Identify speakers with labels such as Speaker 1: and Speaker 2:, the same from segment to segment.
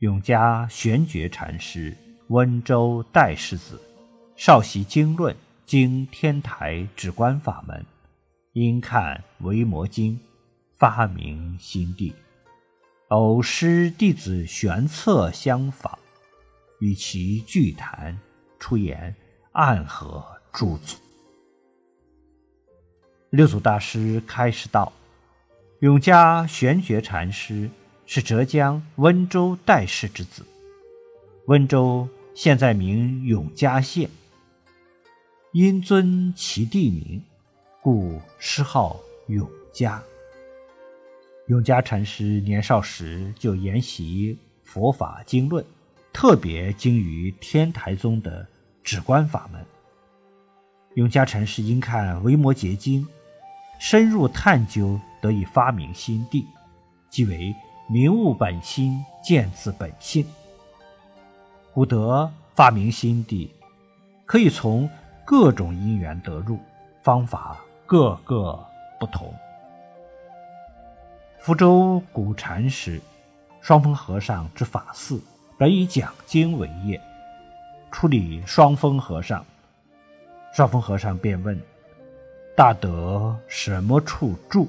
Speaker 1: 永嘉玄觉禅师，温州代世子，少习经论，经天台止观法门，因看《维摩经》，发明心地，偶师弟子玄策相访，与其聚谈，出言暗合诸祖。六祖大师开示道。永嘉玄觉禅师是浙江温州代氏之子。温州现在名永嘉县，因尊其地名，故师号永嘉。永嘉禅师年少时就研习佛法经论，特别精于天台宗的止观法门。永嘉禅师因看《维摩诘经》，深入探究。得以发明心地，即为明悟本心，见自本性。古德发明心地，可以从各种因缘得入，方法各个不同。福州古禅师，双峰和尚之法寺本以讲经为业，处理双峰和尚。双峰和尚便问：“大德什么处住？”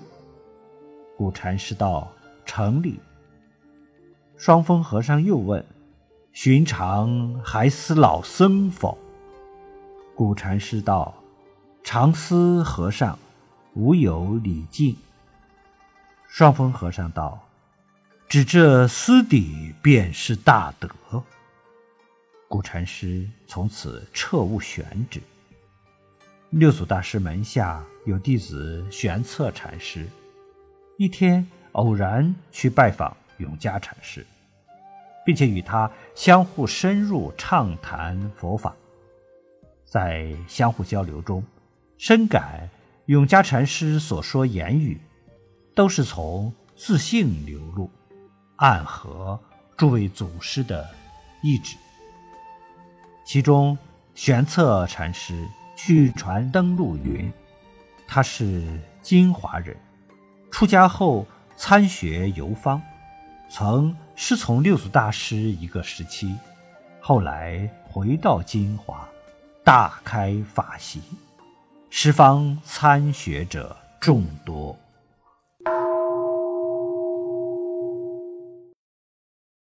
Speaker 1: 古禅师道：“城里。”双峰和尚又问：“寻常还思老僧否？”古禅师道：“常思和尚，无有礼敬。”双峰和尚道：“只这私底便是大德。”古禅师从此彻悟玄旨。六祖大师门下有弟子玄策禅师。一天偶然去拜访永嘉禅师，并且与他相互深入畅谈佛法，在相互交流中，深感永嘉禅师所说言语都是从自性流露，暗合诸位祖师的意志。其中玄策禅师去传登陆云，他是金华人。出家后参学游方，曾师从六祖大师一个时期，后来回到金华，大开法席，十方参学者众多。